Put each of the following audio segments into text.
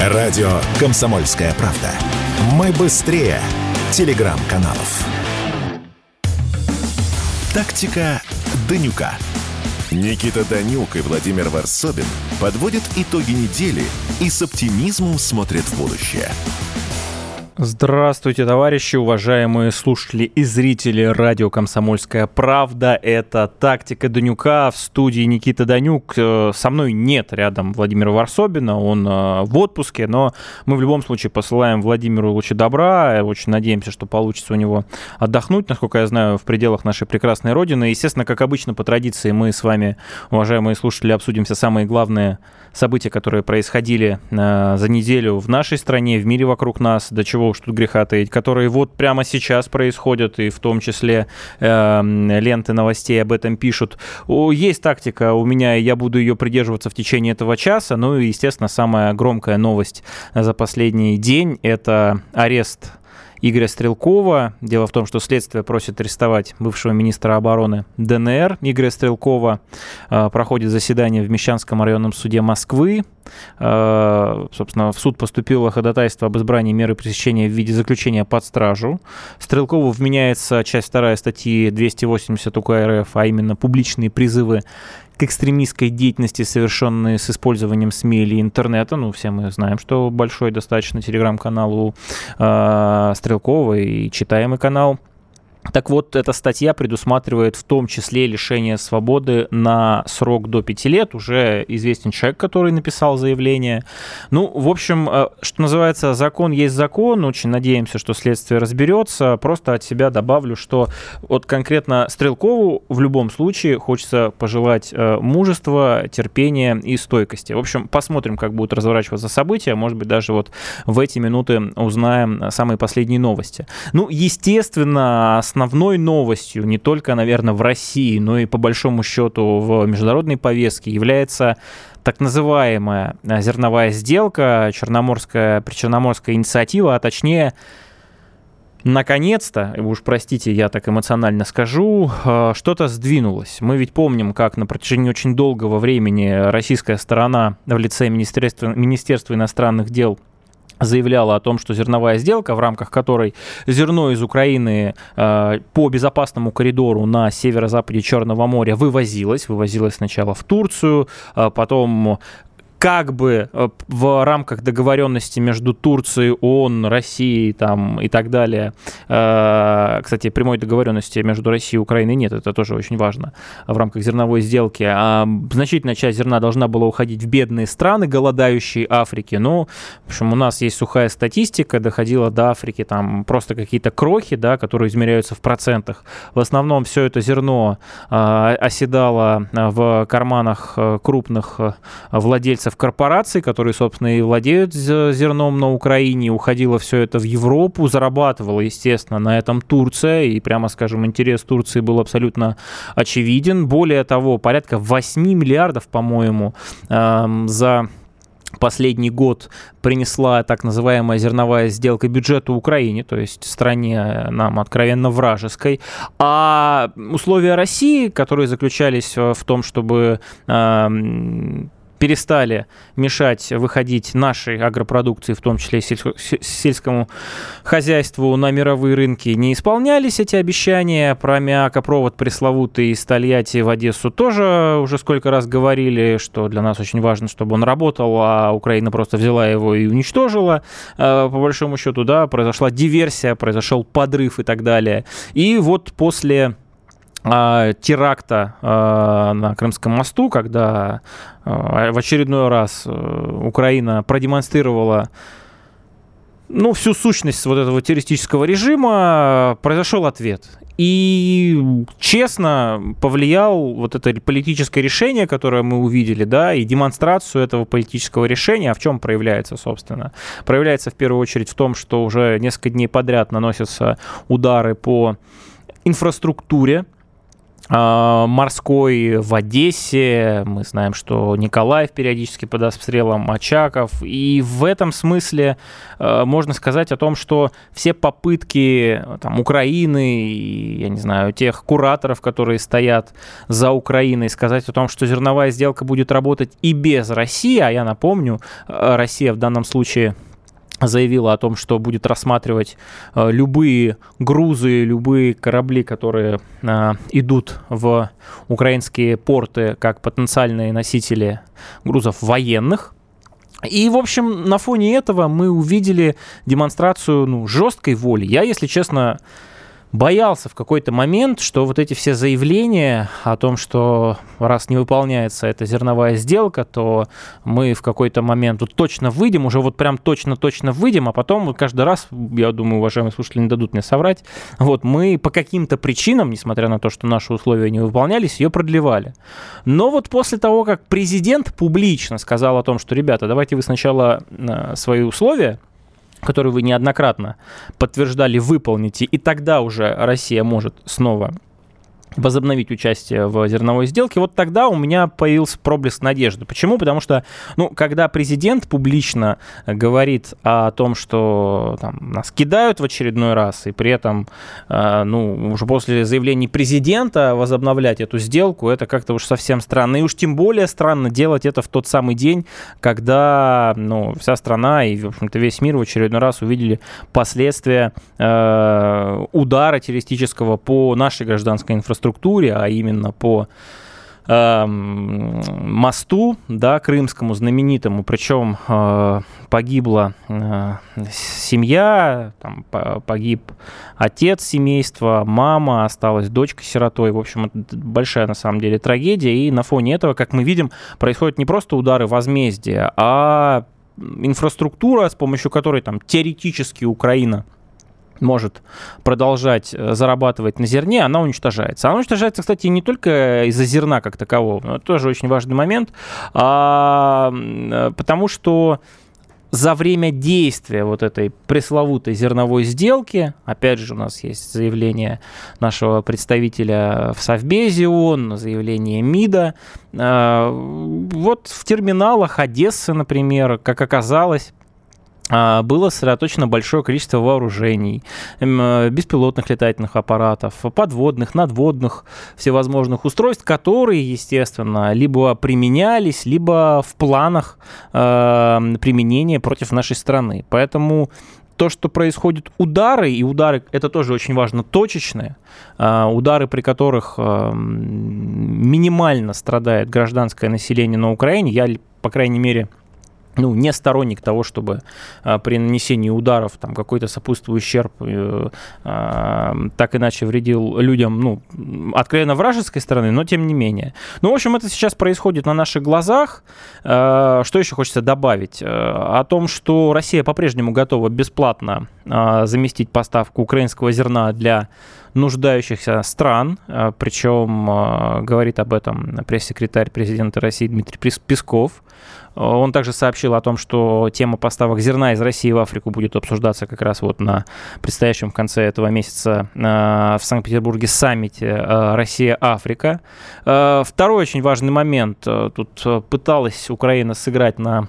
Радио «Комсомольская правда». Мы быстрее телеграм-каналов. Тактика Данюка. Никита Данюк и Владимир Варсобин подводят итоги недели и с оптимизмом смотрят в будущее. Здравствуйте, товарищи, уважаемые слушатели и зрители радио «Комсомольская правда». Это «Тактика Данюка» в студии Никита Данюк. Э, со мной нет рядом Владимира Варсобина, он э, в отпуске, но мы в любом случае посылаем Владимиру лучи добра. Очень надеемся, что получится у него отдохнуть, насколько я знаю, в пределах нашей прекрасной родины. Естественно, как обычно, по традиции, мы с вами, уважаемые слушатели, обсудим все самые главные события, которые происходили э, за неделю в нашей стране, в мире вокруг нас, до чего уж тут греха таить, которые вот прямо сейчас происходят, и в том числе э, ленты новостей об этом пишут. О, есть тактика у меня, я буду ее придерживаться в течение этого часа. Ну и, естественно, самая громкая новость за последний день – это арест Игоря Стрелкова. Дело в том, что следствие просит арестовать бывшего министра обороны ДНР Игоря Стрелкова. А, проходит заседание в Мещанском районном суде Москвы. А, собственно, в суд поступило ходатайство об избрании меры пресечения в виде заключения под стражу. Стрелкову вменяется часть 2 статьи 280 УК РФ, а именно публичные призывы к экстремистской деятельности, совершенной с использованием СМИ или интернета. Ну, все мы знаем, что большой достаточно телеграм-канал у э, Стрелкова и читаемый канал так вот, эта статья предусматривает в том числе лишение свободы на срок до 5 лет. Уже известен человек, который написал заявление. Ну, в общем, э, что называется, закон есть закон. Очень надеемся, что следствие разберется. Просто от себя добавлю, что вот конкретно Стрелкову в любом случае хочется пожелать э, мужества, терпения и стойкости. В общем, посмотрим, как будут разворачиваться события. Может быть, даже вот в эти минуты узнаем самые последние новости. Ну, естественно, с основной новостью не только, наверное, в России, но и по большому счету в международной повестке является так называемая э, зерновая сделка, черноморская, причерноморская инициатива, а точнее наконец-то, уж простите, я так эмоционально скажу, э, что-то сдвинулось. Мы ведь помним, как на протяжении очень долгого времени российская сторона в лице Министерства, Министерства иностранных дел заявляла о том, что зерновая сделка, в рамках которой зерно из Украины э, по безопасному коридору на северо-западе Черного моря вывозилось, вывозилось сначала в Турцию, э, потом как бы э, в рамках договоренности между Турцией, ООН, Россией там, и так далее, э, кстати, прямой договоренности между Россией и Украиной нет, это тоже очень важно в рамках зерновой сделки, а значительная часть зерна должна была уходить в бедные страны, голодающие Африки, но, в общем, у нас есть сухая статистика, доходила до Африки там просто какие-то крохи, да, которые измеряются в процентах. В основном все это зерно э, оседало в карманах крупных владельцев владельцев корпораций, которые, собственно, и владеют зерном на Украине, уходило все это в Европу, зарабатывала, естественно, на этом Турция, и, прямо скажем, интерес Турции был абсолютно очевиден. Более того, порядка 8 миллиардов, по-моему, за последний год принесла так называемая зерновая сделка бюджету Украине, то есть стране нам откровенно вражеской. А условия России, которые заключались в том, чтобы перестали мешать выходить нашей агропродукции, в том числе сельскому хозяйству, на мировые рынки, не исполнялись эти обещания. Про мякопровод пресловутый из Тольятти в Одессу тоже уже сколько раз говорили, что для нас очень важно, чтобы он работал, а Украина просто взяла его и уничтожила. Э, по большому счету, да, произошла диверсия, произошел подрыв и так далее. И вот после а, теракта а, на Крымском мосту, когда а, в очередной раз э, Украина продемонстрировала ну, всю сущность вот этого террористического режима, произошел ответ. И честно повлиял вот это политическое решение, которое мы увидели, да, и демонстрацию этого политического решения, а в чем проявляется, собственно? Проявляется в первую очередь в том, что уже несколько дней подряд наносятся удары по инфраструктуре а, морской в Одессе. Мы знаем, что Николаев периодически под обстрелом, Очаков. И в этом смысле э, можно сказать о том, что все попытки там, Украины, и, я не знаю, тех кураторов, которые стоят за Украиной, сказать о том, что зерновая сделка будет работать и без России, а я напомню, э, Россия в данном случае заявила о том, что будет рассматривать э, любые грузы, любые корабли, которые э, идут в украинские порты как потенциальные носители грузов военных. И, в общем, на фоне этого мы увидели демонстрацию ну, жесткой воли. Я, если честно, боялся в какой-то момент, что вот эти все заявления о том, что раз не выполняется эта зерновая сделка, то мы в какой-то момент вот точно выйдем, уже вот прям точно-точно выйдем, а потом каждый раз, я думаю, уважаемые слушатели не дадут мне соврать, вот мы по каким-то причинам, несмотря на то, что наши условия не выполнялись, ее продлевали. Но вот после того, как президент публично сказал о том, что, ребята, давайте вы сначала э, свои условия который вы неоднократно подтверждали, выполните, и тогда уже Россия может снова возобновить участие в зерновой сделке, вот тогда у меня появился проблеск надежды. Почему? Потому что, ну, когда президент публично говорит о том, что там, нас кидают в очередной раз, и при этом, э, ну, уже после заявлений президента возобновлять эту сделку, это как-то уж совсем странно. И уж тем более странно делать это в тот самый день, когда, ну, вся страна и, в общем-то, весь мир в очередной раз увидели последствия э, удара террористического по нашей гражданской инфраструктуре инфраструктуре, а именно по э, мосту, да, крымскому знаменитому, причем э, погибла э, семья, там, погиб отец семейства, мама, осталась дочка сиротой, в общем, это большая на самом деле трагедия, и на фоне этого, как мы видим, происходят не просто удары возмездия, а инфраструктура, с помощью которой там теоретически Украина может продолжать э, зарабатывать на зерне, она уничтожается. Она уничтожается, кстати, не только из-за зерна как такового, но это тоже очень важный момент, а, э, потому что за время действия вот этой пресловутой зерновой сделки, опять же, у нас есть заявление нашего представителя в Совбезе ООН, заявление МИДа, э, вот в терминалах Одессы, например, как оказалось, было сосредоточено большое количество вооружений, э, беспилотных летательных аппаратов, подводных, надводных, всевозможных устройств, которые, естественно, либо применялись, либо в планах э, применения против нашей страны. Поэтому то, что происходят удары, и удары, это тоже очень важно, точечные, э, удары, при которых э, минимально страдает гражданское население на Украине, я, по крайней мере, ну, не сторонник того, чтобы а, при нанесении ударов там какой-то сопутствующий ущерб э, а, так иначе вредил людям, ну, откровенно вражеской стороны, но тем не менее. Ну, в общем, это сейчас происходит на наших глазах. Э, что еще хочется добавить? Э, о том, что Россия по-прежнему готова бесплатно э, заместить поставку украинского зерна для нуждающихся стран, причем говорит об этом пресс-секретарь президента России Дмитрий Песков. Он также сообщил о том, что тема поставок зерна из России в Африку будет обсуждаться как раз вот на предстоящем конце этого месяца э, в Санкт-Петербурге саммите э, Россия-Африка. Э, второй очень важный момент. Тут пыталась Украина сыграть на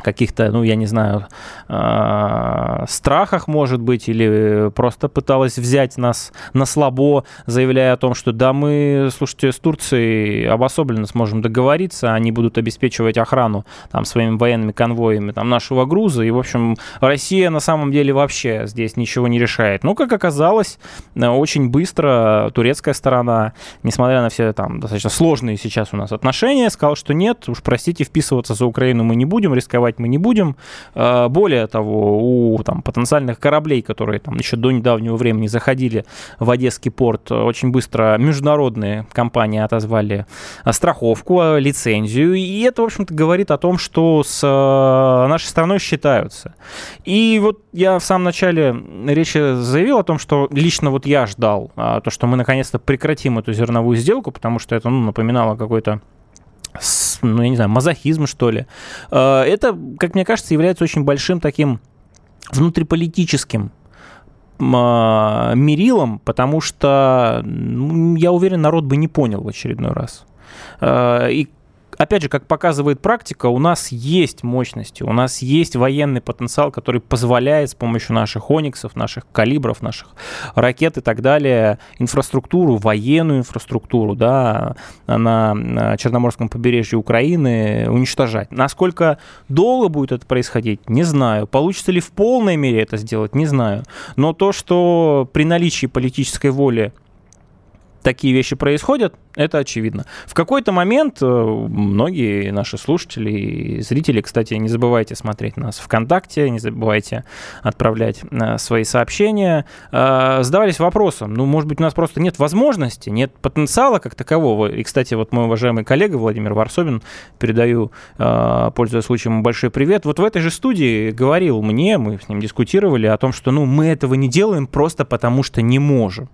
каких-то, ну, я не знаю, э, страхах, может быть, или просто пыталась взять нас на слабо, заявляя о том, что да, мы, слушайте, с Турцией обособленно сможем договориться, они будут обеспечивать охрану там своими военными конвоями там нашего груза, и, в общем, Россия на самом деле вообще здесь ничего не решает. Ну, как оказалось, очень быстро турецкая сторона, несмотря на все там достаточно сложные сейчас у нас отношения, сказала, что нет, уж простите, вписываться за Украину мы не будем, рисковать рисковать мы не будем. А, более того, у там, потенциальных кораблей, которые там еще до недавнего времени заходили в Одесский порт, очень быстро международные компании отозвали страховку, лицензию. И это, в общем-то, говорит о том, что с а, нашей страной считаются. И вот я в самом начале речи заявил о том, что лично вот я ждал а, то, что мы наконец-то прекратим эту зерновую сделку, потому что это ну, напоминало какой-то ну, я не знаю, мазохизм, что ли. Э, это, как мне кажется, является очень большим таким внутриполитическим мерилом, потому что, я уверен, народ бы не понял в очередной раз. И опять же, как показывает практика, у нас есть мощности, у нас есть военный потенциал, который позволяет с помощью наших ониксов, наших калибров, наших ракет и так далее инфраструктуру, военную инфраструктуру, да, на Черноморском побережье Украины уничтожать. Насколько долго будет это происходить, не знаю. Получится ли в полной мере это сделать, не знаю. Но то, что при наличии политической воли такие вещи происходят, это очевидно. В какой-то момент э, многие наши слушатели и зрители, кстати, не забывайте смотреть нас ВКонтакте, не забывайте отправлять э, свои сообщения, э, задавались вопросом, ну, может быть, у нас просто нет возможности, нет потенциала как такового. И, кстати, вот мой уважаемый коллега Владимир Варсобин, передаю, пользуясь случаем, большой привет, вот в этой же студии говорил мне, мы с ним дискутировали о том, что, ну, мы этого не делаем просто потому, что не можем.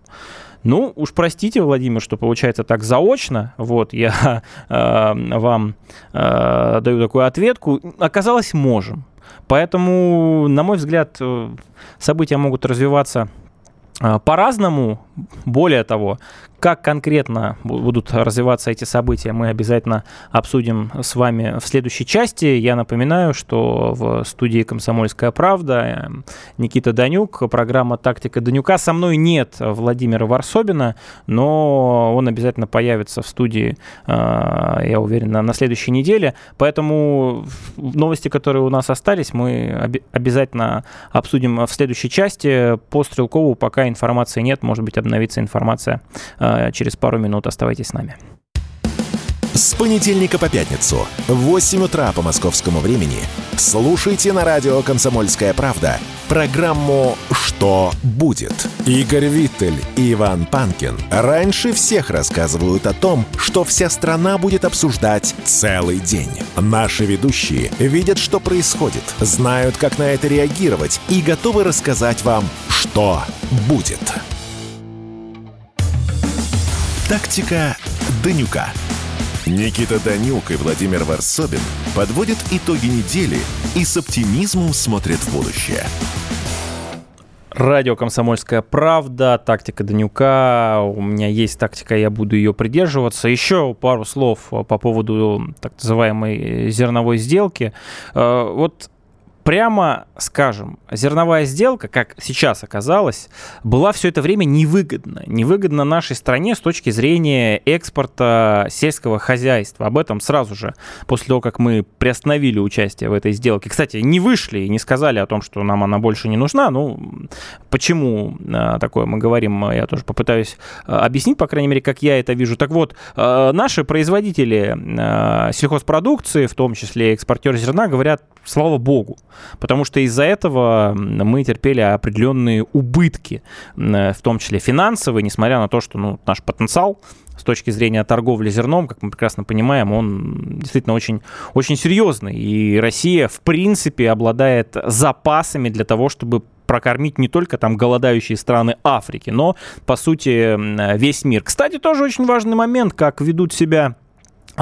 Ну, уж простите, Владимир, что получается так заочно. Вот, я э, вам э, даю такую ответку. Оказалось, можем. Поэтому, на мой взгляд, э, события могут развиваться э, по-разному. Более того, как конкретно будут развиваться эти события, мы обязательно обсудим с вами в следующей части. Я напоминаю, что в студии «Комсомольская правда» Никита Данюк, программа «Тактика Данюка». Со мной нет Владимира Варсобина, но он обязательно появится в студии, а, я уверен, на следующей неделе. Поэтому новости, которые у нас остались, мы обязательно обсудим в следующей части. По Стрелкову пока информации нет, может быть, обновится информация а, через пару минут. Оставайтесь с нами. С понедельника по пятницу в 8 утра по московскому времени слушайте на радио «Комсомольская правда» программу «Что будет?». Игорь Виттель и Иван Панкин раньше всех рассказывают о том, что вся страна будет обсуждать целый день. Наши ведущие видят, что происходит, знают, как на это реагировать и готовы рассказать вам, что будет. Тактика Данюка. Никита Данюк и Владимир Варсобин подводят итоги недели и с оптимизмом смотрят в будущее. Радио «Комсомольская правда», тактика Данюка. У меня есть тактика, я буду ее придерживаться. Еще пару слов по поводу так называемой зерновой сделки. Э, вот прямо скажем, зерновая сделка, как сейчас оказалось, была все это время невыгодна. Невыгодна нашей стране с точки зрения экспорта сельского хозяйства. Об этом сразу же, после того, как мы приостановили участие в этой сделке. Кстати, не вышли и не сказали о том, что нам она больше не нужна. Ну, почему а, такое мы говорим, я тоже попытаюсь а, объяснить, по крайней мере, как я это вижу. Так вот, а, наши производители сельхозпродукции, в том числе экспортеры зерна, говорят, слава богу. Потому что из-за этого мы терпели определенные убытки, в том числе финансовые, несмотря на то, что ну, наш потенциал с точки зрения торговли зерном, как мы прекрасно понимаем, он действительно очень, очень серьезный. И Россия, в принципе, обладает запасами для того, чтобы прокормить не только там голодающие страны Африки, но, по сути, весь мир. Кстати, тоже очень важный момент, как ведут себя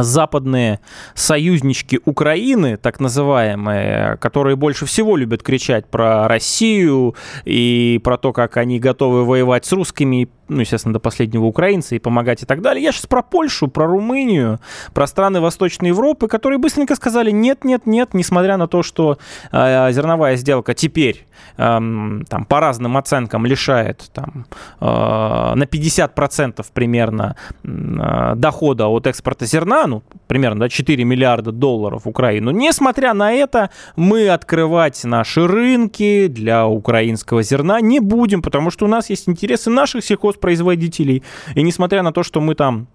западные союзнички Украины, так называемые, которые больше всего любят кричать про Россию и про то, как они готовы воевать с русскими ну, естественно, до последнего украинца и помогать и так далее. Я сейчас про Польшу, про Румынию, про страны Восточной Европы, которые быстренько сказали нет, нет, нет, несмотря на то, что э, зерновая сделка теперь э, там, по разным оценкам лишает там, э, на 50% примерно э, дохода от экспорта зерна, ну, примерно да, 4 миллиарда долларов в Украину. Несмотря на это, мы открывать наши рынки для украинского зерна не будем, потому что у нас есть интересы наших сельхоз производителей. И несмотря на то, что мы там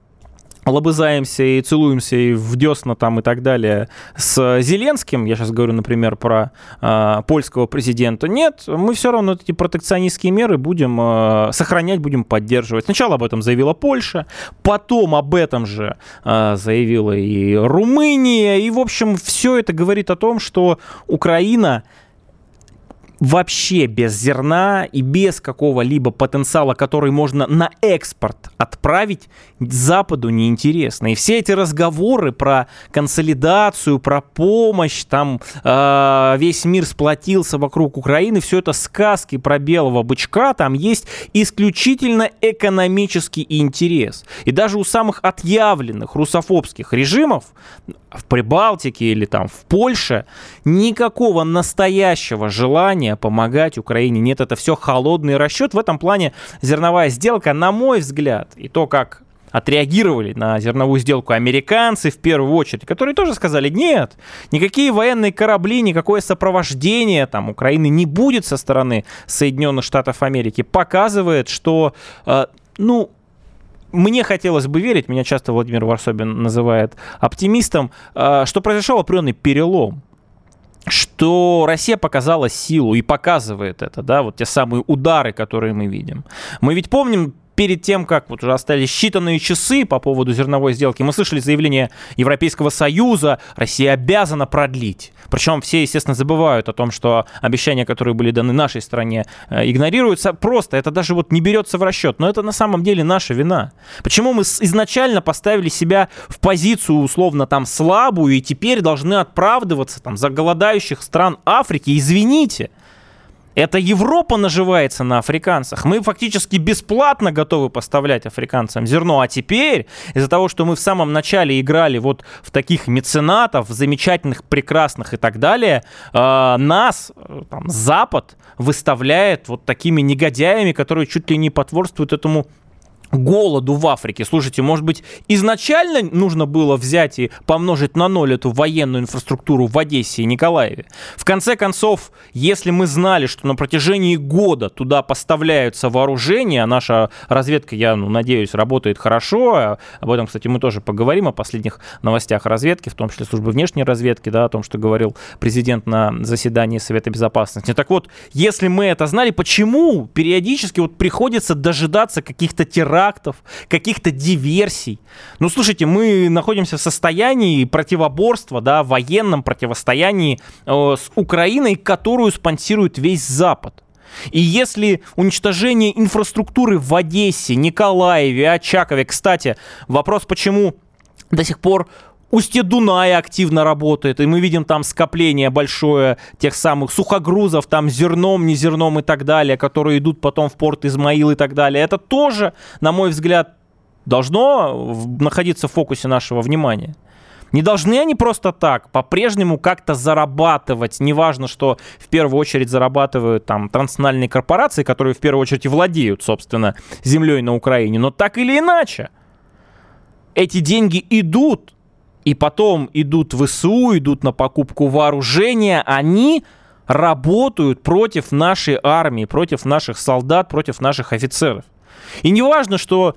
лобызаемся и целуемся и в десна там и так далее с Зеленским, я сейчас говорю, например, про э, польского президента, нет, мы все равно эти протекционистские меры будем э, сохранять, будем поддерживать. Сначала об этом заявила Польша, потом об этом же э, заявила и Румыния, и, в общем, все это говорит о том, что Украина вообще без зерна и без какого-либо потенциала, который можно на экспорт отправить, Западу неинтересно. И все эти разговоры про консолидацию, про помощь, там э, весь мир сплотился вокруг Украины, все это сказки про белого бычка, там есть исключительно экономический интерес. И даже у самых отъявленных русофобских режимов в Прибалтике или там в Польше никакого настоящего желания помогать Украине нет. Это все холодный расчет. В этом плане зерновая сделка, на мой взгляд, и то, как отреагировали на зерновую сделку американцы в первую очередь, которые тоже сказали, нет, никакие военные корабли, никакое сопровождение там Украины не будет со стороны Соединенных Штатов Америки, показывает, что, э, ну, мне хотелось бы верить, меня часто Владимир Варсобин называет оптимистом, э, что произошел определенный перелом что Россия показала силу и показывает это, да, вот те самые удары, которые мы видим. Мы ведь помним перед тем, как вот уже остались считанные часы по поводу зерновой сделки, мы слышали заявление Европейского Союза, Россия обязана продлить. Причем все, естественно, забывают о том, что обещания, которые были даны нашей стране, э, игнорируются. Просто это даже вот не берется в расчет. Но это на самом деле наша вина. Почему мы изначально поставили себя в позицию условно там слабую и теперь должны оправдываться там за голодающих стран Африки? Извините. Это Европа наживается на африканцах. Мы фактически бесплатно готовы поставлять африканцам зерно. А теперь, из-за того, что мы в самом начале играли вот в таких меценатов, замечательных, прекрасных и так далее, э, нас, там, Запад, выставляет вот такими негодяями, которые чуть ли не потворствуют этому голоду в Африке. Слушайте, может быть, изначально нужно было взять и помножить на ноль эту военную инфраструктуру в Одессе и Николаеве? В конце концов, если мы знали, что на протяжении года туда поставляются вооружения, а наша разведка, я ну, надеюсь, работает хорошо, а об этом, кстати, мы тоже поговорим, о последних новостях разведки, в том числе службы внешней разведки, да, о том, что говорил президент на заседании Совета Безопасности. Так вот, если мы это знали, почему периодически вот приходится дожидаться каких-то терактов, терактов, каких-то диверсий. Ну, слушайте, мы находимся в состоянии противоборства, да, военном противостоянии э, с Украиной, которую спонсирует весь Запад. И если уничтожение инфраструктуры в Одессе, Николаеве, Очакове, кстати, вопрос, почему до сих пор Устье Дуная активно работает, и мы видим там скопление большое тех самых сухогрузов, там зерном, не зерном и так далее, которые идут потом в порт Измаил и так далее. Это тоже, на мой взгляд, должно находиться в фокусе нашего внимания. Не должны они просто так по-прежнему как-то зарабатывать. Неважно, что в первую очередь зарабатывают там транснациональные корпорации, которые в первую очередь владеют, собственно, землей на Украине. Но так или иначе, эти деньги идут и потом идут в ВСУ, идут на покупку вооружения, они работают против нашей армии, против наших солдат, против наших офицеров. И не важно, что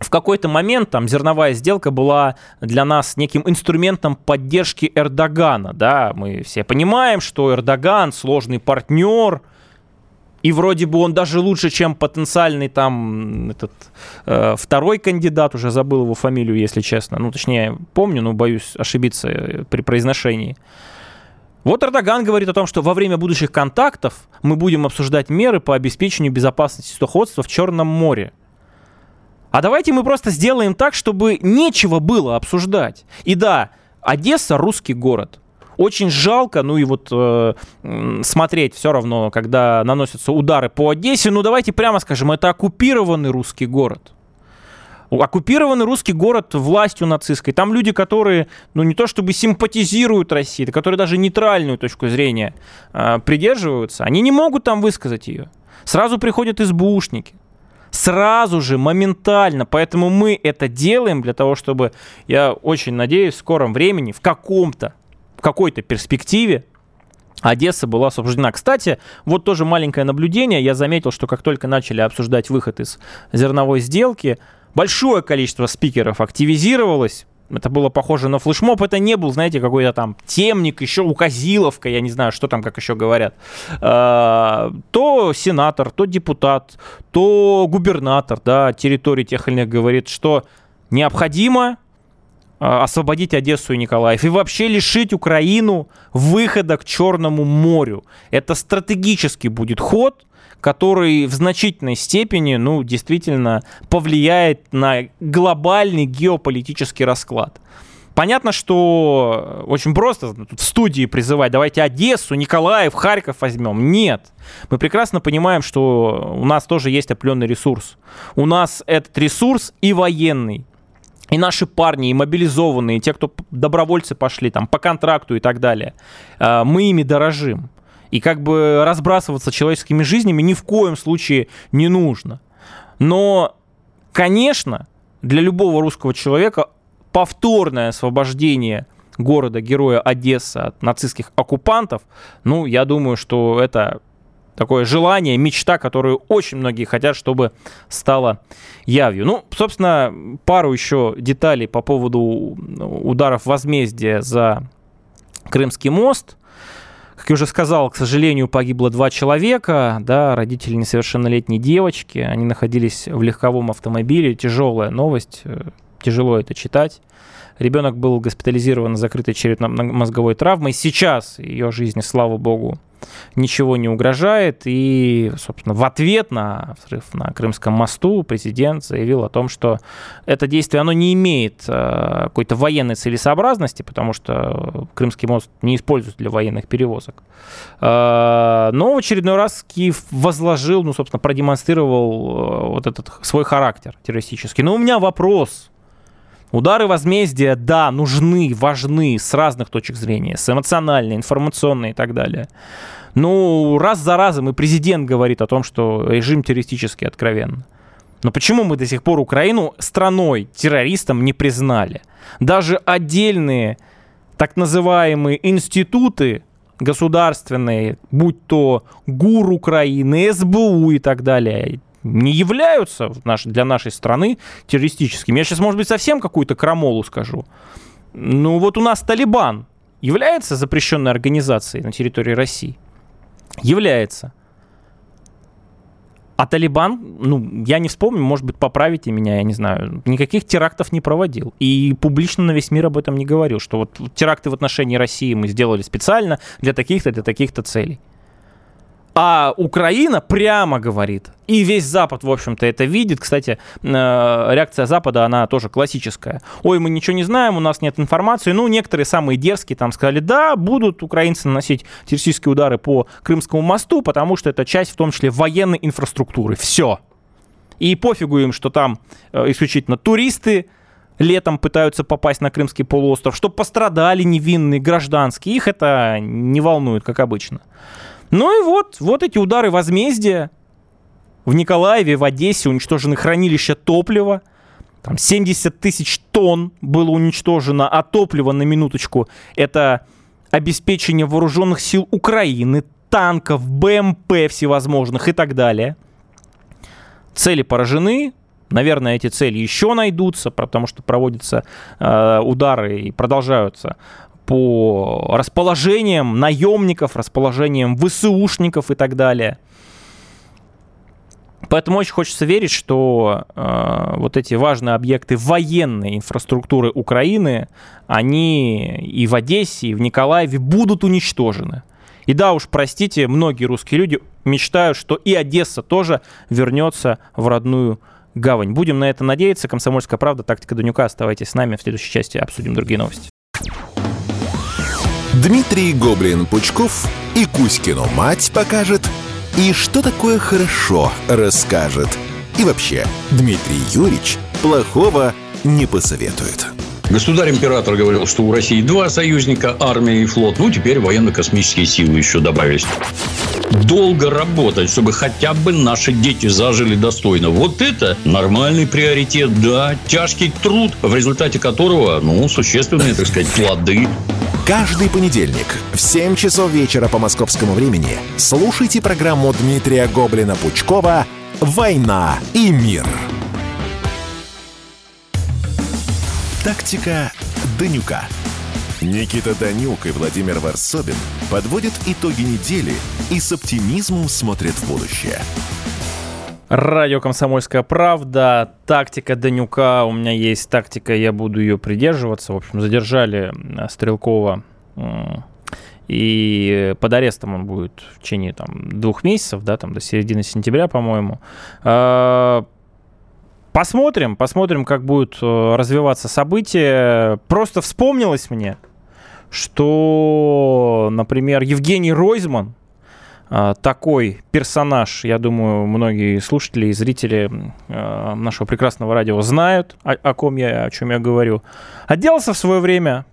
в какой-то момент там зерновая сделка была для нас неким инструментом поддержки Эрдогана, да, мы все понимаем, что Эрдоган сложный партнер, и вроде бы он даже лучше, чем потенциальный там этот э, второй кандидат, уже забыл его фамилию, если честно. Ну, точнее, помню, но боюсь ошибиться э, при произношении. Вот Эрдоган говорит о том, что во время будущих контактов мы будем обсуждать меры по обеспечению безопасности судоходства в Черном море. А давайте мы просто сделаем так, чтобы нечего было обсуждать. И да, Одесса русский город. Очень жалко, ну и вот э, смотреть все равно, когда наносятся удары по Одессе, ну давайте прямо скажем, это оккупированный русский город. Оккупированный русский город властью нацистской. Там люди, которые, ну не то чтобы симпатизируют России, которые даже нейтральную точку зрения э, придерживаются, они не могут там высказать ее. Сразу приходят избушники сразу же, моментально. Поэтому мы это делаем для того, чтобы, я очень надеюсь, в скором времени, в каком-то какой-то перспективе Одесса была освобождена. Кстати, вот тоже маленькое наблюдение. Я заметил, что как только начали обсуждать выход из зерновой сделки, большое количество спикеров активизировалось. Это было похоже на флешмоб. Это не был, знаете, какой-то там темник, еще указиловка, я не знаю, что там, как еще говорят. А, то сенатор, то депутат, то губернатор да, территории тех или иных говорит, что необходимо освободить Одессу и Николаев и вообще лишить Украину выхода к Черному морю. Это стратегически будет ход, который в значительной степени, ну, действительно повлияет на глобальный геополитический расклад. Понятно, что очень просто в студии призывать, давайте Одессу, Николаев, Харьков возьмем. Нет. Мы прекрасно понимаем, что у нас тоже есть определенный ресурс. У нас этот ресурс и военный, и наши парни, и мобилизованные, и те, кто добровольцы пошли там по контракту и так далее, э, мы ими дорожим. И как бы разбрасываться человеческими жизнями ни в коем случае не нужно. Но, конечно, для любого русского человека повторное освобождение города-героя Одесса от нацистских оккупантов, ну, я думаю, что это такое желание, мечта, которую очень многие хотят, чтобы стало явью. Ну, собственно, пару еще деталей по поводу ударов возмездия за Крымский мост. Как я уже сказал, к сожалению, погибло два человека, да, родители несовершеннолетней девочки. Они находились в легковом автомобиле. Тяжелая новость, э, тяжело это читать. Ребенок был госпитализирован с закрытой черепно-мозговой травмой. Сейчас ее жизни, слава богу, ничего не угрожает. И, собственно, в ответ на взрыв на Крымском мосту президент заявил о том, что это действие, оно не имеет э, какой-то военной целесообразности, потому что Крымский мост не используют для военных перевозок. Э, но в очередной раз Киев возложил, ну, собственно, продемонстрировал э, вот этот свой характер террористический. Но у меня вопрос Удары возмездия, да, нужны, важны с разных точек зрения, с эмоциональной, информационной и так далее. Ну, раз за разом и президент говорит о том, что режим террористический откровенно. Но почему мы до сих пор Украину страной террористом не признали? Даже отдельные так называемые институты государственные, будь то ГУР Украины, СБУ и так далее, не являются для нашей страны террористическими. Я сейчас, может быть, совсем какую-то крамолу скажу. Ну вот у нас Талибан является запрещенной организацией на территории России? Является. А Талибан, ну, я не вспомню, может быть, поправите меня, я не знаю, никаких терактов не проводил. И публично на весь мир об этом не говорил, что вот теракты в отношении России мы сделали специально для таких-то, для таких-то целей. А Украина прямо говорит, и весь Запад, в общем-то, это видит. Кстати, э, реакция Запада, она тоже классическая. Ой, мы ничего не знаем, у нас нет информации. Ну, некоторые самые дерзкие там сказали, да, будут украинцы наносить террористические удары по Крымскому мосту, потому что это часть, в том числе, военной инфраструктуры. Все. И пофигу им, что там э, исключительно туристы, летом пытаются попасть на Крымский полуостров, что пострадали невинные гражданские. Их это не волнует, как обычно. Ну и вот, вот эти удары возмездия. В Николаеве, в Одессе уничтожены хранилища топлива. Там 70 тысяч тонн было уничтожено, а топливо, на минуточку, это обеспечение вооруженных сил Украины, танков, БМП всевозможных и так далее. Цели поражены, Наверное, эти цели еще найдутся, потому что проводятся э, удары и продолжаются по расположениям наемников, расположениям ВСУшников и так далее. Поэтому очень хочется верить, что э, вот эти важные объекты военной инфраструктуры Украины, они и в Одессе, и в Николаеве будут уничтожены. И да уж, простите, многие русские люди мечтают, что и Одесса тоже вернется в родную гавань. Будем на это надеяться. Комсомольская правда, тактика Данюка. Оставайтесь с нами. В следующей части обсудим другие новости. Дмитрий Гоблин-Пучков и Кузькину мать покажет, и что такое хорошо расскажет. И вообще, Дмитрий Юрьевич плохого не посоветует. Государь-император говорил, что у России два союзника, армия и флот. Ну, теперь военно-космические силы еще добавились. Долго работать, чтобы хотя бы наши дети зажили достойно. Вот это нормальный приоритет, да. Тяжкий труд, в результате которого, ну, существенные, так сказать, плоды. Каждый понедельник в 7 часов вечера по московскому времени слушайте программу Дмитрия Гоблина-Пучкова «Война и мир». Тактика Данюка. Никита Данюк и Владимир Варсобин подводят итоги недели и с оптимизмом смотрят в будущее. Радио «Комсомольская правда». Тактика Данюка. У меня есть тактика, я буду ее придерживаться. В общем, задержали э, Стрелкова и под арестом он будет в течение там, двух месяцев, да, там до середины сентября, по-моему. А, посмотрим, посмотрим, как будут э, развиваться события. Просто вспомнилось мне, что, например, Евгений Ройзман, такой персонаж, я думаю, многие слушатели и зрители а, нашего прекрасного радио знают, о ком я, о чем я говорю. Отделался в свое время,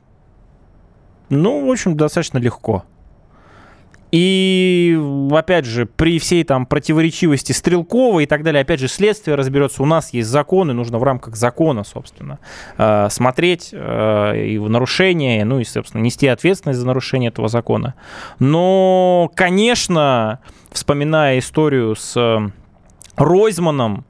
ну, в общем, достаточно легко. И, опять же, при всей там противоречивости Стрелкова и так далее, опять же, следствие разберется. У нас есть законы, нужно в рамках закона, собственно, э, смотреть э, и в нарушение, ну и, собственно, нести ответственность за нарушение этого закона. Но, конечно, вспоминая историю с Ройзманом,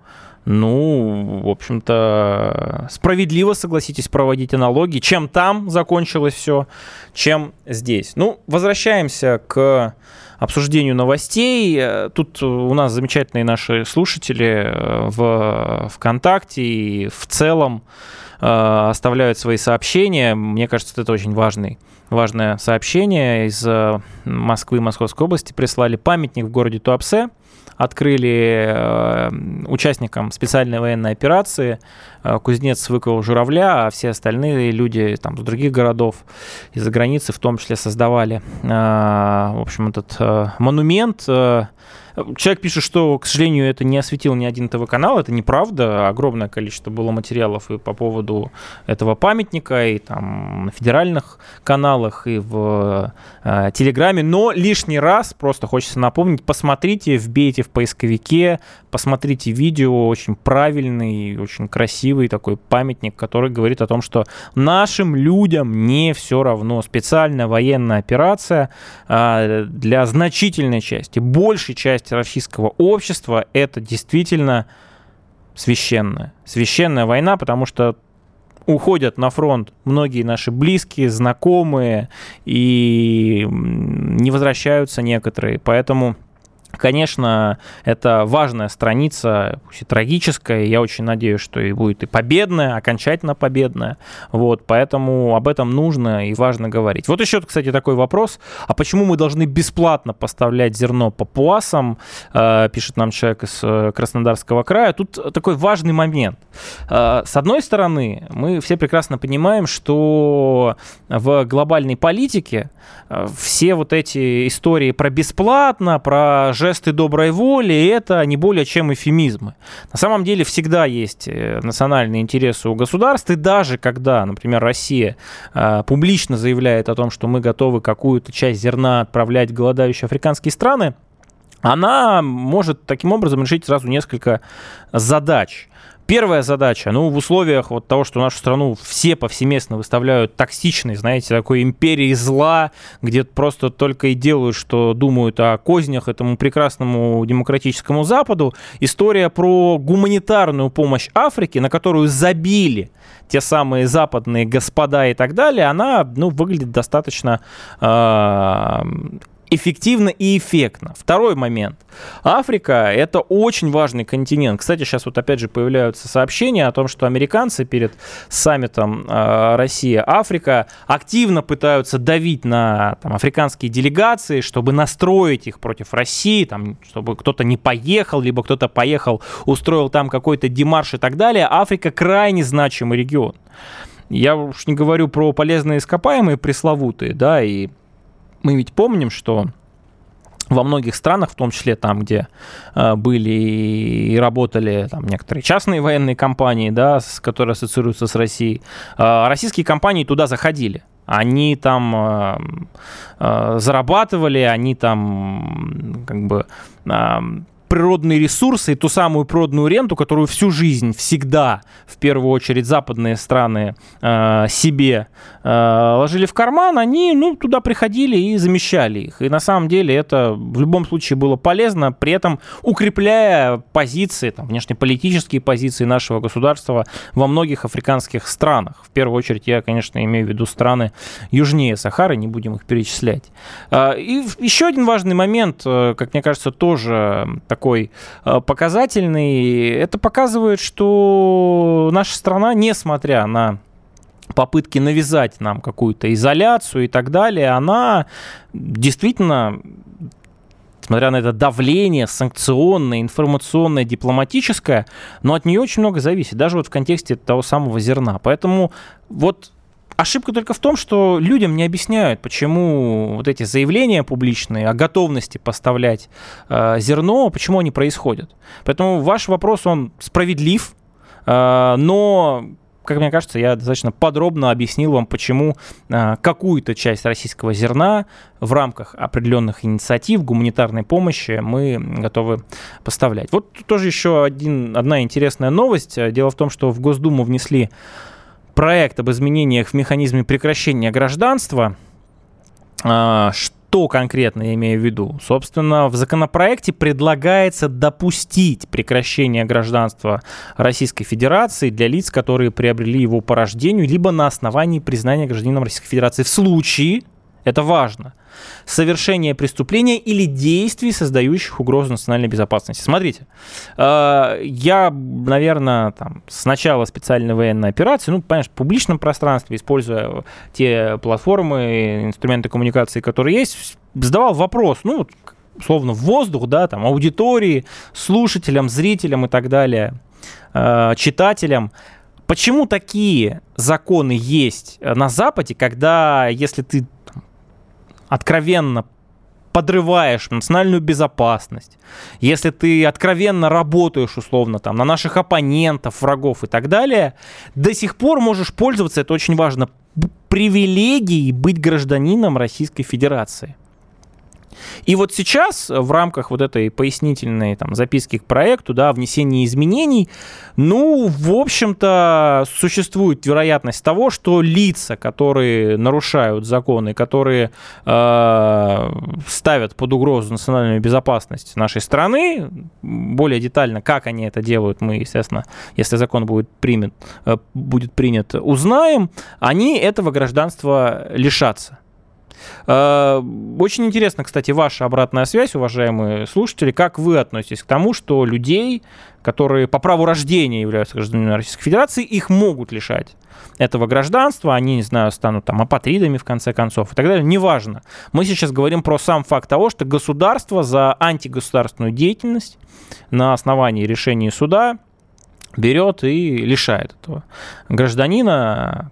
ну, в общем-то, справедливо, согласитесь, проводить аналогии. Чем там закончилось все, чем здесь. Ну, возвращаемся к обсуждению новостей. Тут у нас замечательные наши слушатели э, в ВКонтакте и в целом э, оставляют свои сообщения. Мне кажется, это очень важный важное сообщение из э, Москвы и Московской области. Прислали памятник в городе Туапсе открыли э, участникам специальной военной операции. Э, кузнец выкопал журавля, а все остальные люди там, из других городов, из-за границы в том числе создавали, э, в общем, этот монумент Человек пишет, что, к сожалению, это не осветил ни один ТВ-канал. Это неправда. Огромное количество было материалов и по поводу этого памятника, и там на федеральных каналах, и в э, Телеграме. Но лишний раз просто хочется напомнить, посмотрите, вбейте в поисковике, посмотрите видео. Очень правильный, очень красивый такой памятник, который говорит о том, что нашим людям не все равно. Специальная военная операция э, для значительной части, большей части часть российского общества это действительно священная. Священная война, потому что уходят на фронт многие наши близкие, знакомые, и не возвращаются некоторые. Поэтому Конечно, это важная страница, пусть и трагическая. Я очень надеюсь, что и будет и победная, окончательно победная. Вот, поэтому об этом нужно и важно говорить. Вот еще, кстати, такой вопрос. А почему мы должны бесплатно поставлять зерно папуасам, э, пишет нам человек из э, Краснодарского края. Тут такой важный момент. Э, с одной стороны, мы все прекрасно понимаем, что в глобальной политике все вот эти истории про бесплатно, про жесты доброй воли, это не более чем эфемизмы. На самом деле всегда есть э, национальные интересы у государств, и даже когда, например, Россия э, публично заявляет о том, что мы готовы какую-то часть зерна отправлять в голодающие африканские страны, она может таким образом решить сразу несколько задач. Первая задача, ну, в условиях вот того, что нашу страну все повсеместно выставляют токсичной, знаете, такой империей зла, где просто только и делают, что думают о кознях этому прекрасному демократическому Западу, история про гуманитарную помощь Африке, на которую забили те самые западные господа и так далее, она, ну, выглядит достаточно э, эффективно и эффектно. Второй момент. Африка – это очень важный континент. Кстати, сейчас вот опять же появляются сообщения о том, что американцы перед саммитом э, Россия-Африка активно пытаются давить на там, африканские делегации, чтобы настроить их против России, там, чтобы кто-то не поехал, либо кто-то поехал, устроил там какой-то демарш и так далее. Африка крайне значимый регион. Я уж не говорю про полезные ископаемые пресловутые, да, и мы ведь помним, что во многих странах, в том числе там, где э, были и работали там, некоторые частные военные компании, да, которые ассоциируются с Россией, э, российские компании туда заходили. Они там э, зарабатывали, они там как бы природные ресурсы и ту самую природную ренту, которую всю жизнь всегда, в первую очередь, западные страны э, себе э, ложили в карман, они ну, туда приходили и замещали их. И на самом деле это в любом случае было полезно, при этом укрепляя позиции, там, внешнеполитические позиции нашего государства во многих африканских странах. В первую очередь я, конечно, имею в виду страны южнее Сахары, не будем их перечислять. Э, и еще один важный момент, э, как мне кажется, тоже такой показательный. Это показывает, что наша страна, несмотря на попытки навязать нам какую-то изоляцию и так далее, она действительно несмотря на это давление санкционное, информационное, дипломатическое, но от нее очень много зависит, даже вот в контексте того самого зерна. Поэтому вот Ошибка только в том, что людям не объясняют, почему вот эти заявления публичные о готовности поставлять э, зерно, почему они происходят. Поэтому ваш вопрос, он справедлив, э, но как мне кажется, я достаточно подробно объяснил вам, почему а, какую-то часть российского зерна в рамках определенных инициатив гуманитарной помощи мы готовы поставлять. Вот тоже еще один, одна интересная новость. Дело в том, что в Госдуму внесли проект об изменениях в механизме прекращения гражданства, а, что конкретно я имею в виду? Собственно, в законопроекте предлагается допустить прекращение гражданства Российской Федерации для лиц, которые приобрели его по рождению, либо на основании признания гражданином Российской Федерации в случае, это важно, совершения преступления или действий, создающих угрозу национальной безопасности. Смотрите, э, я, наверное, там, с начала специальной военной операции, ну, понимаешь, в публичном пространстве, используя те платформы, инструменты коммуникации, которые есть, задавал вопрос, ну, вот, условно, в воздух, да, там, аудитории, слушателям, зрителям и так далее, э, читателям, Почему такие законы есть на Западе, когда если ты откровенно подрываешь национальную безопасность, если ты откровенно работаешь, условно, там, на наших оппонентов, врагов и так далее, до сих пор можешь пользоваться, это очень важно, привилегией быть гражданином Российской Федерации. И вот сейчас в рамках вот этой пояснительной там, записки к проекту, да, внесения изменений, ну, в общем-то, существует вероятность того, что лица, которые нарушают законы, которые э, ставят под угрозу национальную безопасность нашей страны, более детально, как они это делают, мы, естественно, если закон будет принят, э, будет принят узнаем, они этого гражданства лишатся. Э, очень интересно, кстати, ваша обратная связь, уважаемые слушатели. Как вы относитесь к тому, что людей, которые по праву рождения являются гражданами Российской Федерации, их могут лишать этого гражданства, они, не знаю, станут там апатридами в конце концов и так далее, неважно. Мы сейчас говорим про сам факт того, что государство за антигосударственную деятельность на основании решения суда берет и лишает этого гражданина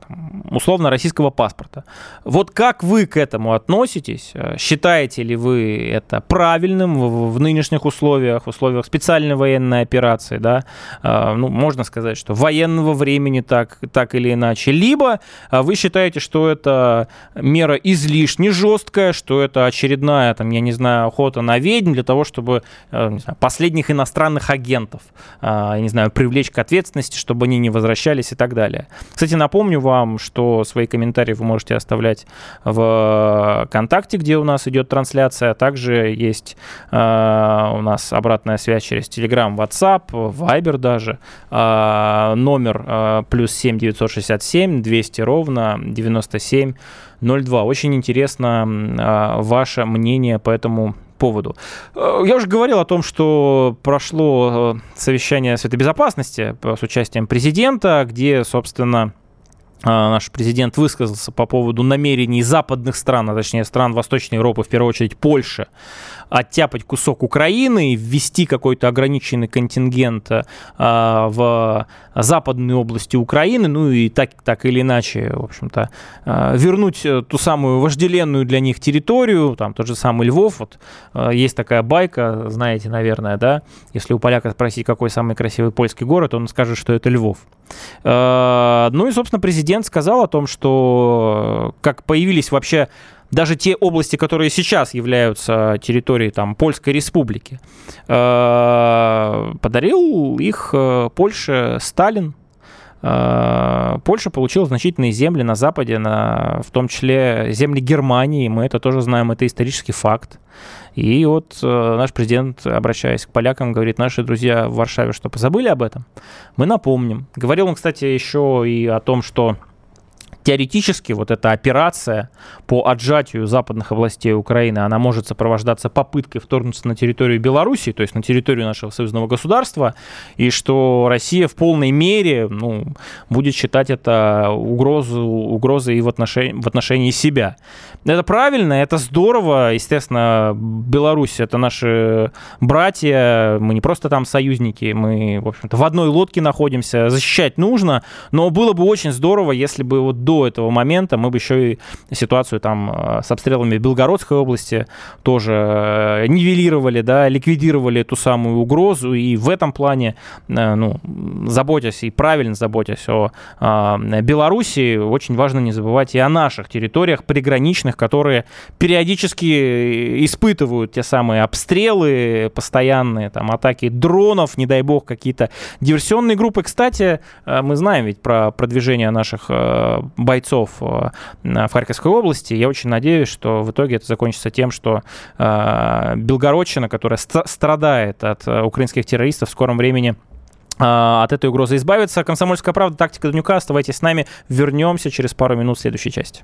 условно российского паспорта. Вот как вы к этому относитесь? Считаете ли вы это правильным в, нынешних условиях, в условиях специальной военной операции, да? А, ну, можно сказать, что военного времени так, так или иначе. Либо а, вы считаете, что это мера излишне жесткая, что это очередная, там, я не знаю, охота на ведьм для того, чтобы знаю, последних иностранных агентов, я не знаю, привлечь к ответственности, чтобы они не возвращались и так далее. Кстати, напомню вам, что свои комментарии вы можете оставлять в ВКонтакте, где у нас идет трансляция. Также есть э, у нас обратная связь через Telegram, WhatsApp, Viber даже. Э, номер э, плюс 7 967 200 ровно 97 02. Очень интересно э, ваше мнение по этому поводу. Э, я уже говорил о том, что прошло э, совещание Совета Безопасности с участием президента, где, собственно, наш президент высказался по поводу намерений западных стран, а точнее стран Восточной Европы, в первую очередь Польши, оттяпать кусок Украины и ввести какой-то ограниченный контингент а, в западной области Украины, ну и так, так или иначе, в общем-то, а, вернуть э, ту самую вожделенную для них территорию, там тот же самый Львов, вот а, есть такая байка, знаете, наверное, да, если у поляка спросить, какой самый красивый польский город, он скажет, что это Львов. Ну и, собственно, президент сказал о том, что как появились вообще даже те области, которые сейчас являются территорией там, Польской республики, э, подарил их э, Польше Сталин. Э, Польша получила значительные земли на Западе, на, в том числе земли Германии. Мы это тоже знаем, это исторический факт. И вот наш президент, обращаясь к полякам, говорит, наши друзья в Варшаве что, позабыли об этом? Мы напомним. Говорил он, кстати, еще и о том, что Теоретически вот эта операция по отжатию западных областей Украины, она может сопровождаться попыткой вторгнуться на территорию Беларуси, то есть на территорию нашего союзного государства, и что Россия в полной мере ну, будет считать это угрозу, угрозой и в отношении, в отношении себя. Это правильно, это здорово. Естественно, Беларусь — это наши братья, мы не просто там союзники, мы, в общем-то, в одной лодке находимся, защищать нужно, но было бы очень здорово, если бы вот до до этого момента мы бы еще и ситуацию там э, с обстрелами Белгородской области тоже э, нивелировали, да, ликвидировали эту самую угрозу, и в этом плане, э, ну, заботясь и правильно заботясь о Беларуси, очень важно не забывать и о наших территориях приграничных, которые периодически испытывают те самые обстрелы постоянные, там, атаки дронов, не дай бог, какие-то диверсионные группы. Кстати, мы знаем ведь про продвижение наших бойцов э, в Харьковской области. Я очень надеюсь, что в итоге это закончится тем, что э, Белгородчина, которая страдает от э, украинских террористов, в скором времени от этой угрозы избавиться. Комсомольская правда, тактика Днюка. Оставайтесь с нами. Вернемся через пару минут в следующей части.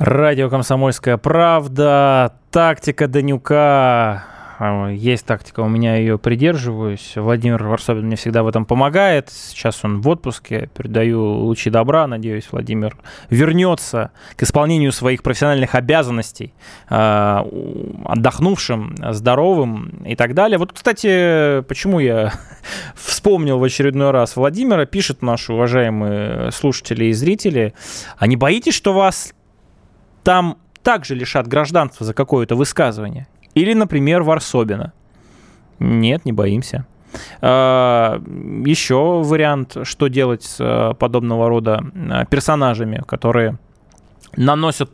Радио «Комсомольская правда», тактика Данюка. А, есть тактика, у меня ее придерживаюсь. Владимир Варсобин мне всегда в этом помогает. Сейчас он в отпуске. Передаю лучи добра. Надеюсь, Владимир вернется к исполнению своих профессиональных обязанностей, а, отдохнувшим, здоровым и так далее. Вот, кстати, почему я вспомнил в очередной раз Владимира, пишут наши уважаемые слушатели и зрители, а не боитесь, что вас там также лишат гражданства за какое-то высказывание. Или, например, Варсобина. Нет, не боимся. А, Еще вариант, что делать с э, подобного рода э, персонажами, которые наносят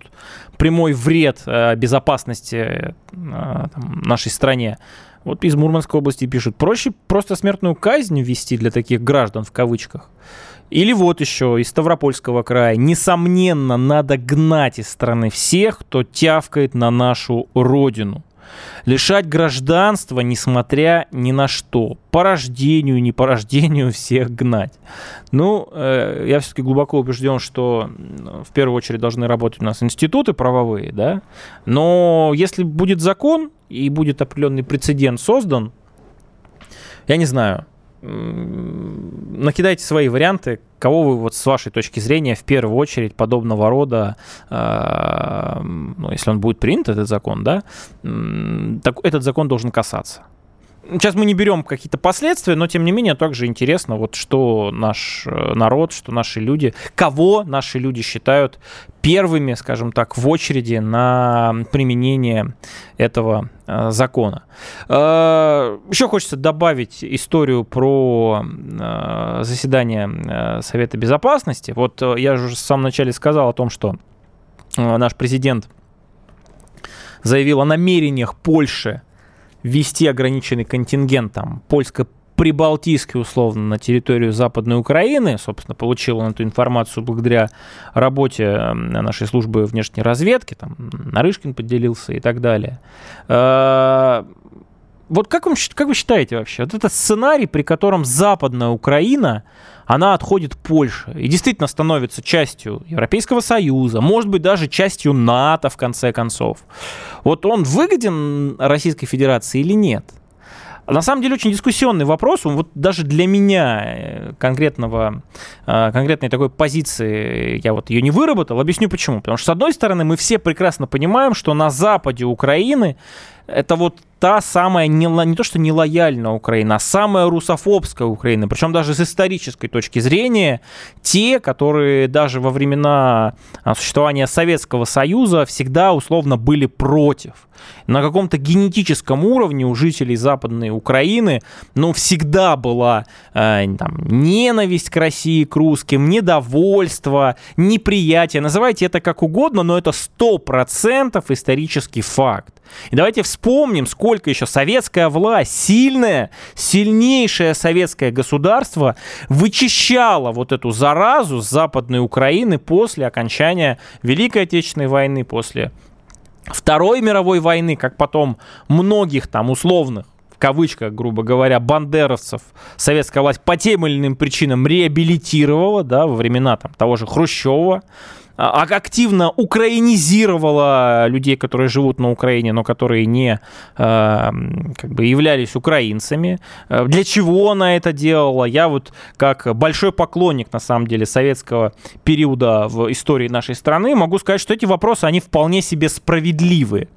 прямой вред безопасности нашей стране. Вот из Мурманской области пишут, проще просто смертную казнь ввести для таких граждан в кавычках. Или вот еще из Ставропольского края. Несомненно, надо гнать из страны всех, кто тявкает на нашу родину. Лишать гражданства, несмотря ни на что. По рождению, не по рождению всех гнать. Ну, э, я все-таки глубоко убежден, что в первую очередь должны работать у нас институты правовые, да. Но если будет закон и будет определенный прецедент создан, я не знаю, накидайте свои варианты, кого вы вот с вашей точки зрения в первую очередь подобного рода, э, ну, если он будет принят, этот закон, да, так, этот закон должен касаться. Сейчас мы не берем какие-то последствия, но тем не менее также интересно, вот что наш э, народ, что наши люди, кого наши люди считают первыми, скажем так, в очереди на применение этого э, закона. Э, еще хочется добавить историю про заседание Совета Безопасности. Вот я уже в самом начале сказал о том, что наш президент заявил о намерениях Польши ввести ограниченный контингент там польско прибалтийский, условно, на территорию Западной Украины. Собственно, получил он эту информацию благодаря работе нашей службы внешней разведки. Там Нарышкин поделился и так далее. А, вот как, вам, как вы считаете вообще, вот этот сценарий, при котором Западная Украина, она отходит Польше и действительно становится частью Европейского Союза, может быть, даже частью НАТО, в конце концов. Вот он выгоден Российской Федерации или нет? На самом деле очень дискуссионный вопрос. Вот даже для меня э, конкретного, э, конкретной такой позиции я вот ее не выработал. Объясню почему. Потому что, с одной стороны, мы все прекрасно понимаем, что на западе Украины это вот та самая, не, не то что нелояльная Украина, а самая русофобская Украина. Причем даже с исторической точки зрения, те, которые даже во времена а, существования Советского Союза всегда условно были против. На каком-то генетическом уровне у жителей Западной Украины, ну, всегда была э, там, ненависть к России, к русским, недовольство, неприятие. Называйте это как угодно, но это 100% исторический факт. И давайте вспомним, сколько еще советская власть, сильное, сильнейшее советское государство вычищало вот эту заразу с Западной Украины после окончания Великой Отечественной войны, после Второй мировой войны, как потом многих там условных в кавычках, грубо говоря, бандеровцев советская власть по тем или иным причинам реабилитировала, да, во времена там, того же Хрущева, активно украинизировала людей, которые живут на Украине, но которые не а, как бы являлись украинцами. А, для чего она это делала? Я вот как большой поклонник, на самом деле, советского периода в истории нашей страны могу сказать, что эти вопросы, они вполне себе справедливы.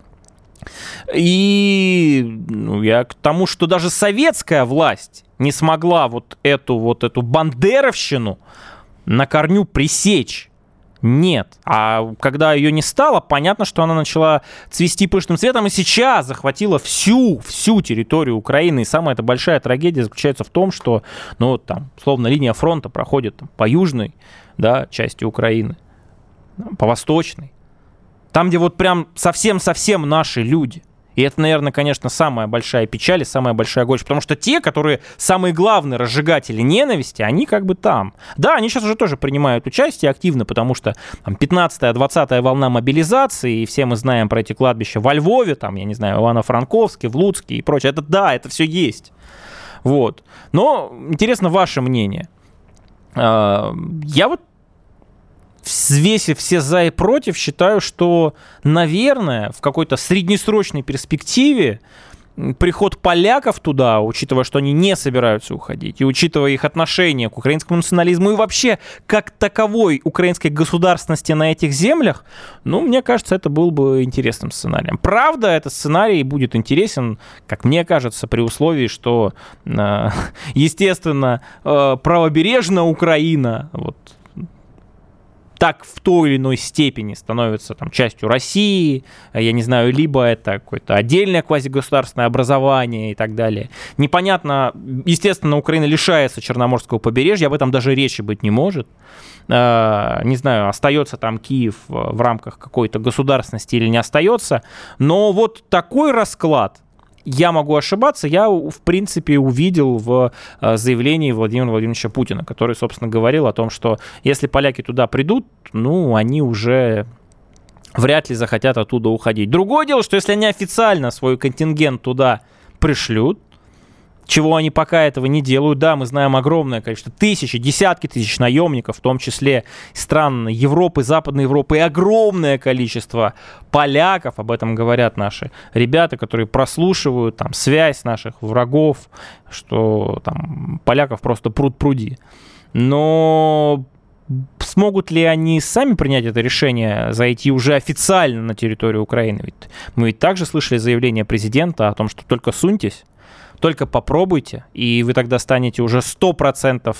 И ну, я к тому, что даже советская власть не смогла вот эту вот эту бандеровщину на корню пресечь. Нет. А когда ее не стало, понятно, что она начала цвести пышным цветом и сейчас захватила всю, всю территорию Украины. И самая эта большая трагедия заключается в том, что, ну, там, словно линия фронта проходит там, по южной да, части Украины, по восточной. Там, где вот прям совсем-совсем наши люди. И это, наверное, конечно, самая большая печаль и самая большая горечь, потому что те, которые самые главные разжигатели ненависти, они как бы там. Да, они сейчас уже тоже принимают участие активно, потому что там 15-я, 20-я волна мобилизации, и все мы знаем про эти кладбища во Львове, там, я не знаю, Ивано-Франковске, в Луцке и прочее. Это да, это все есть. Вот. Но интересно ваше мнение. А, я вот взвесив все за и против, считаю, что, наверное, в какой-то среднесрочной перспективе приход поляков туда, учитывая, что они не собираются уходить, и учитывая их отношение к украинскому национализму и вообще как таковой украинской государственности на этих землях, ну, мне кажется, это был бы интересным сценарием. Правда, этот сценарий будет интересен, как мне кажется, при условии, что, э, естественно, э, правобережная Украина, вот, так в той или иной степени становится там, частью России, я не знаю, либо это какое-то отдельное квазигосударственное образование и так далее. Непонятно, естественно, Украина лишается Черноморского побережья, об этом даже речи быть не может. А, не знаю, остается там Киев в рамках какой-то государственности или не остается, но вот такой расклад, я могу ошибаться, я, в принципе, увидел в э, заявлении Владимира Владимировича Путина, который, собственно, говорил о том, что если поляки туда придут, ну, они уже вряд ли захотят оттуда уходить. Другое дело, что если они официально свой контингент туда пришлют, чего они пока этого не делают. Да, мы знаем огромное количество, тысячи, десятки тысяч наемников, в том числе стран Европы, Западной Европы, и огромное количество поляков, об этом говорят наши ребята, которые прослушивают там связь наших врагов, что там поляков просто пруд пруди. Но смогут ли они сами принять это решение, зайти уже официально на территорию Украины? Ведь мы ведь также слышали заявление президента о том, что только суньтесь, только попробуйте, и вы тогда станете уже 100%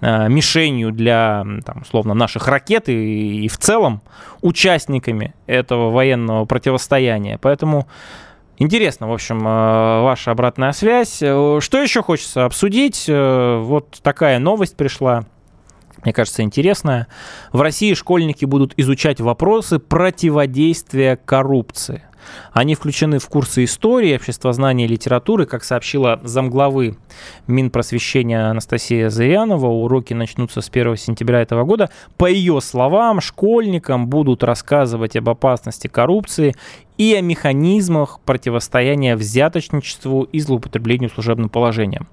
э, мишенью для, там, условно, наших ракет и, и в целом участниками этого военного противостояния. Поэтому Интересно, в общем, э, ваша обратная связь. Э, что еще хочется обсудить? Вот такая новость пришла. Мне кажется, интересная. В России школьники будут изучать вопросы противодействия коррупции. Они включены в курсы истории, обществознания и литературы. Как сообщила замглавы Минпросвещения Анастасия Зырянова, уроки начнутся с 1 сентября этого года. По ее словам, школьникам будут рассказывать об опасности коррупции и о механизмах противостояния взяточничеству и злоупотреблению служебным положением.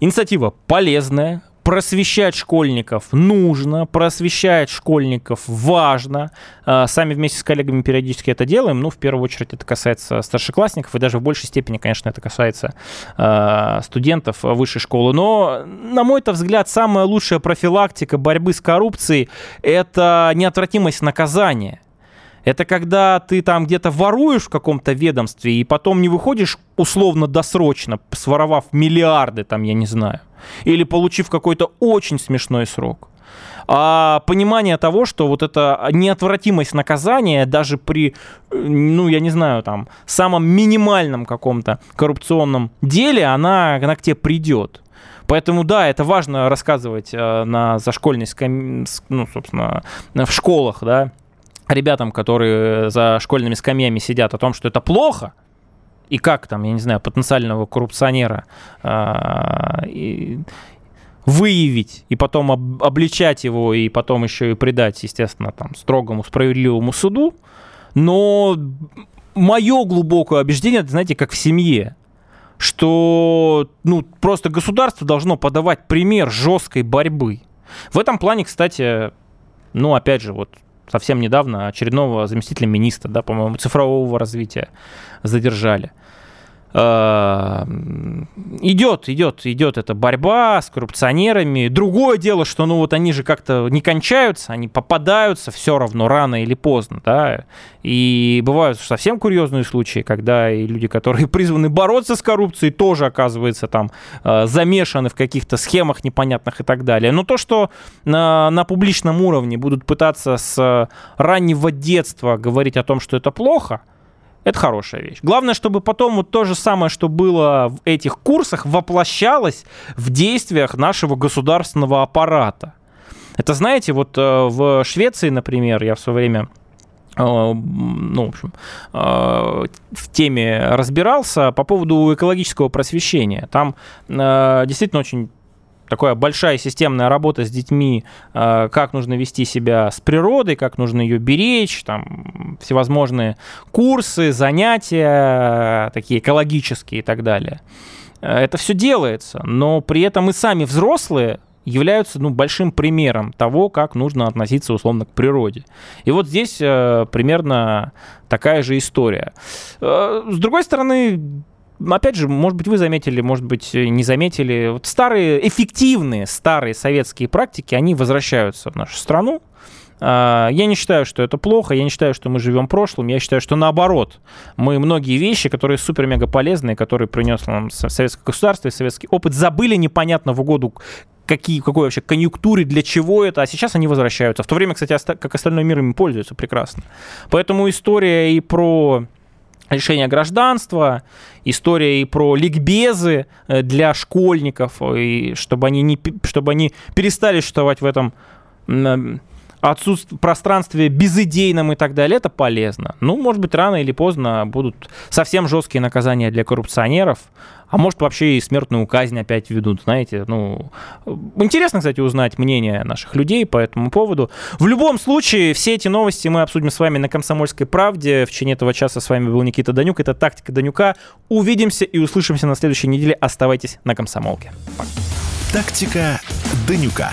Инициатива полезная, просвещать школьников нужно, просвещать школьников важно. А, сами вместе с коллегами периодически это делаем. Ну, в первую очередь это касается старшеклассников, и даже в большей степени, конечно, это касается а, студентов высшей школы. Но, на мой взгляд, самая лучшая профилактика борьбы с коррупцией – это неотвратимость наказания. Это когда ты там где-то воруешь в каком-то ведомстве и потом не выходишь условно-досрочно, своровав миллиарды, там, я не знаю, или получив какой-то очень смешной срок а понимание того, что вот эта неотвратимость наказания даже при, ну, я не знаю, там, самом минимальном каком-то коррупционном деле, она, она к тебе придет. Поэтому, да, это важно рассказывать э, на зашкольной скамье, ну, собственно, в школах, да, ребятам, которые за школьными скамьями сидят, о том, что это плохо, и как там, я не знаю, потенциального коррупционера и, выявить и потом об, обличать его и потом еще и предать, естественно, там строгому справедливому суду. Но мое глубокое убеждение, знаете, как в семье, что ну, просто государство должно подавать пример жесткой борьбы. В этом плане, кстати, ну, опять же, вот совсем недавно очередного заместителя министра, да, по-моему, цифрового развития задержали. Э, идет, идет, идет эта борьба с коррупционерами. Другое дело, что ну вот они же как-то не кончаются, они попадаются все равно рано или поздно, да. И бывают совсем курьезные случаи, когда и люди, которые призваны бороться с коррупцией, тоже оказываются там э, замешаны в каких-то схемах непонятных и так далее. Но то, что на, на публичном уровне будут пытаться с раннего детства говорить о том, что это плохо, это хорошая вещь. Главное, чтобы потом вот то же самое, что было в этих курсах, воплощалось в действиях нашего государственного аппарата. Это, знаете, вот э, в Швеции, например, я в свое время э, ну, в общем, э, в теме разбирался по поводу экологического просвещения. Там действительно очень такая большая системная работа с детьми, э, как нужно вести себя с природой, как нужно ее беречь, там всевозможные курсы, занятия, такие экологические и так далее. Э, это все делается, но при этом и сами взрослые являются ну, большим примером того, как нужно относиться условно к природе. И вот здесь э, примерно такая же история. Э, с другой стороны, опять же, может быть, вы заметили, может быть, не заметили, вот старые, эффективные старые советские практики, они возвращаются в нашу страну. А, я не считаю, что это плохо, я не считаю, что мы живем прошлым, я считаю, что наоборот. Мы многие вещи, которые супер-мега полезные, которые принес нам советское государство и советский опыт, забыли непонятно в угоду какие, какой вообще конъюнктуре, для чего это, а сейчас они возвращаются. В то время, кстати, как остальной мир им пользуется прекрасно. Поэтому история и про лишения гражданства, история и про ликбезы э, для школьников, и чтобы они, не, чтобы они перестали существовать в этом отсутствие пространстве безыдейном и так далее, это полезно. Ну, может быть, рано или поздно будут совсем жесткие наказания для коррупционеров, а может, вообще и смертную казнь опять введут, знаете. Ну, интересно, кстати, узнать мнение наших людей по этому поводу. В любом случае, все эти новости мы обсудим с вами на «Комсомольской правде». В течение этого часа с вами был Никита Данюк. Это «Тактика Данюка». Увидимся и услышимся на следующей неделе. Оставайтесь на «Комсомолке». Пока. «Тактика Данюка».